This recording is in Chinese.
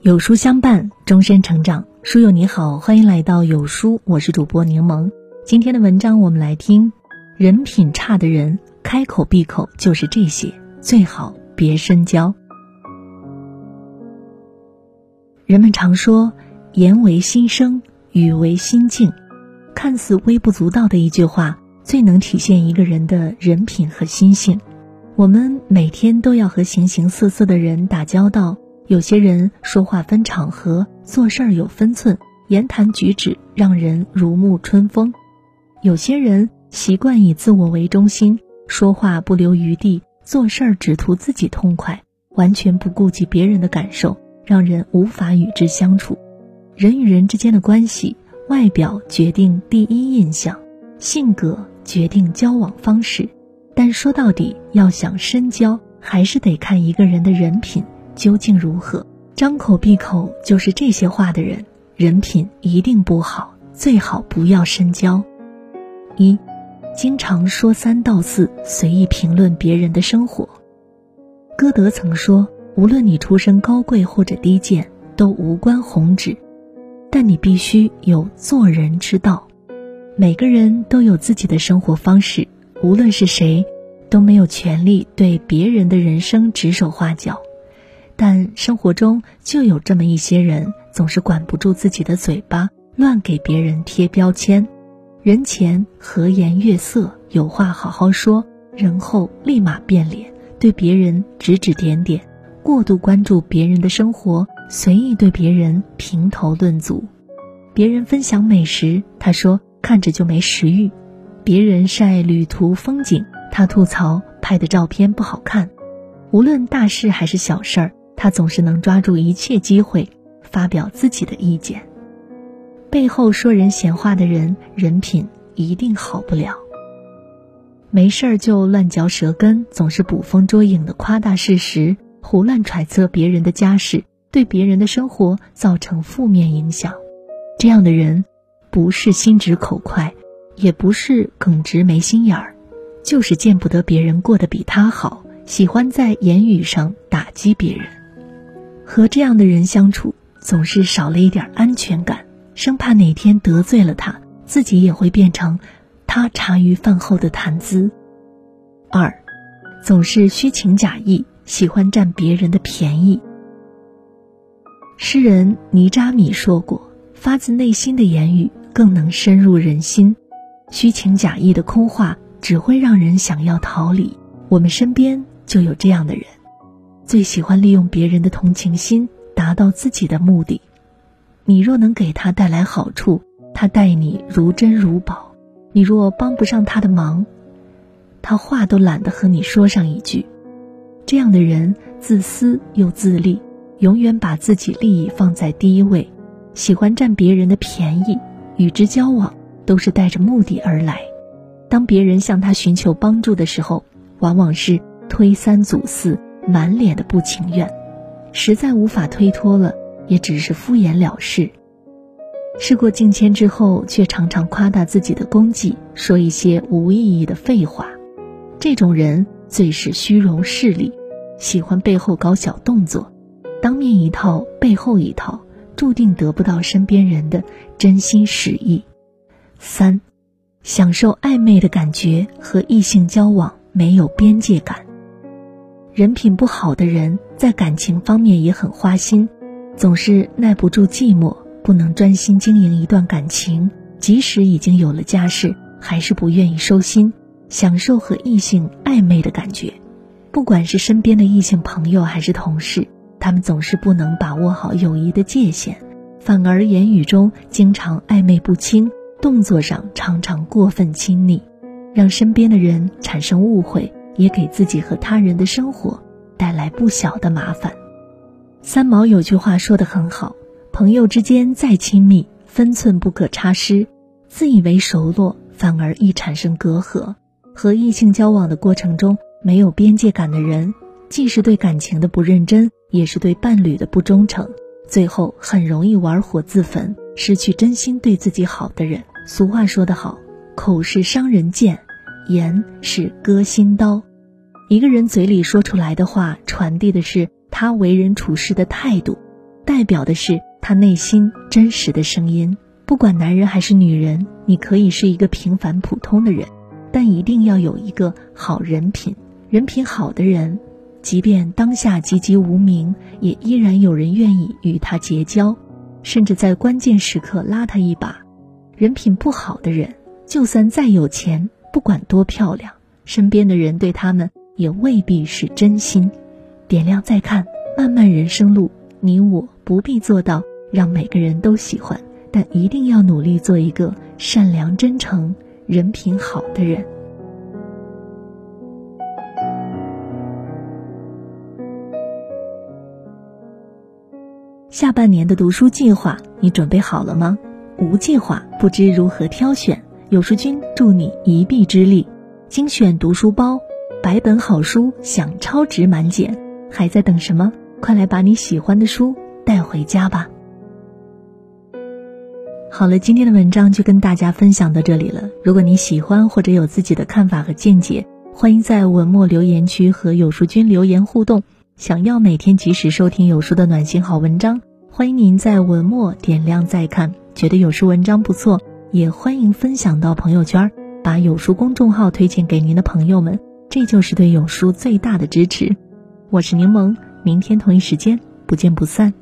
有书相伴，终身成长。书友你好，欢迎来到有书，我是主播柠檬。今天的文章我们来听：人品差的人，开口闭口就是这些，最好别深交。人们常说“言为心声，语为心境”，看似微不足道的一句话，最能体现一个人的人品和心性。我们每天都要和形形色色的人打交道。有些人说话分场合，做事儿有分寸，言谈举止让人如沐春风；有些人习惯以自我为中心，说话不留余地，做事儿只图自己痛快，完全不顾及别人的感受，让人无法与之相处。人与人之间的关系，外表决定第一印象，性格决定交往方式，但说到底，要想深交，还是得看一个人的人品。究竟如何？张口闭口就是这些话的人，人品一定不好，最好不要深交。一，经常说三道四，随意评论别人的生活。歌德曾说：“无论你出身高贵或者低贱，都无关宏旨，但你必须有做人之道。”每个人都有自己的生活方式，无论是谁，都没有权利对别人的人生指手画脚。但生活中就有这么一些人，总是管不住自己的嘴巴，乱给别人贴标签。人前和颜悦色，有话好好说；人后立马变脸，对别人指指点点，过度关注别人的生活，随意对别人评头论足。别人分享美食，他说看着就没食欲；别人晒旅途风景，他吐槽拍的照片不好看。无论大事还是小事儿。他总是能抓住一切机会发表自己的意见，背后说人闲话的人，人品一定好不了。没事儿就乱嚼舌根，总是捕风捉影的夸大事实，胡乱揣测别人的家事，对别人的生活造成负面影响。这样的人，不是心直口快，也不是耿直没心眼儿，就是见不得别人过得比他好，喜欢在言语上打击别人。和这样的人相处，总是少了一点安全感，生怕哪天得罪了他，自己也会变成他茶余饭后的谈资。二，总是虚情假意，喜欢占别人的便宜。诗人尼扎米说过：“发自内心的言语更能深入人心，虚情假意的空话只会让人想要逃离。”我们身边就有这样的人。最喜欢利用别人的同情心达到自己的目的。你若能给他带来好处，他待你如珍如宝；你若帮不上他的忙，他话都懒得和你说上一句。这样的人自私又自利，永远把自己利益放在第一位，喜欢占别人的便宜。与之交往都是带着目的而来。当别人向他寻求帮助的时候，往往是推三阻四。满脸的不情愿，实在无法推脱了，也只是敷衍了事。事过境迁之后，却常常夸大自己的功绩，说一些无意义的废话。这种人最是虚荣势利，喜欢背后搞小动作，当面一套，背后一套，注定得不到身边人的真心实意。三，享受暧昧的感觉，和异性交往没有边界感。人品不好的人，在感情方面也很花心，总是耐不住寂寞，不能专心经营一段感情。即使已经有了家室，还是不愿意收心，享受和异性暧昧的感觉。不管是身边的异性朋友还是同事，他们总是不能把握好友谊的界限，反而言语中经常暧昧不清，动作上常常过分亲昵，让身边的人产生误会。也给自己和他人的生活带来不小的麻烦。三毛有句话说得很好：“朋友之间再亲密，分寸不可差失。自以为熟络，反而易产生隔阂。和异性交往的过程中，没有边界感的人，既是对感情的不认真，也是对伴侣的不忠诚。最后很容易玩火自焚，失去真心对自己好的人。俗话说得好：口是伤人剑。”言是割心刀，一个人嘴里说出来的话，传递的是他为人处事的态度，代表的是他内心真实的声音。不管男人还是女人，你可以是一个平凡普通的人，但一定要有一个好人品。人品好的人，即便当下籍籍无名，也依然有人愿意与他结交，甚至在关键时刻拉他一把。人品不好的人，就算再有钱，不管多漂亮，身边的人对他们也未必是真心。点亮再看，漫漫人生路，你我不必做到让每个人都喜欢。但一定要努力做一个善良、真诚、人品好的人。下半年的读书计划，你准备好了吗？无计划，不知如何挑选。有书君助你一臂之力，精选读书包，百本好书享超值满减，还在等什么？快来把你喜欢的书带回家吧！好了，今天的文章就跟大家分享到这里了。如果你喜欢或者有自己的看法和见解，欢迎在文末留言区和有书君留言互动。想要每天及时收听有书的暖心好文章，欢迎您在文末点亮再看。觉得有书文章不错，也欢迎分享到朋友圈，把有书公众号推荐给您的朋友们，这就是对有书最大的支持。我是柠檬，明天同一时间不见不散。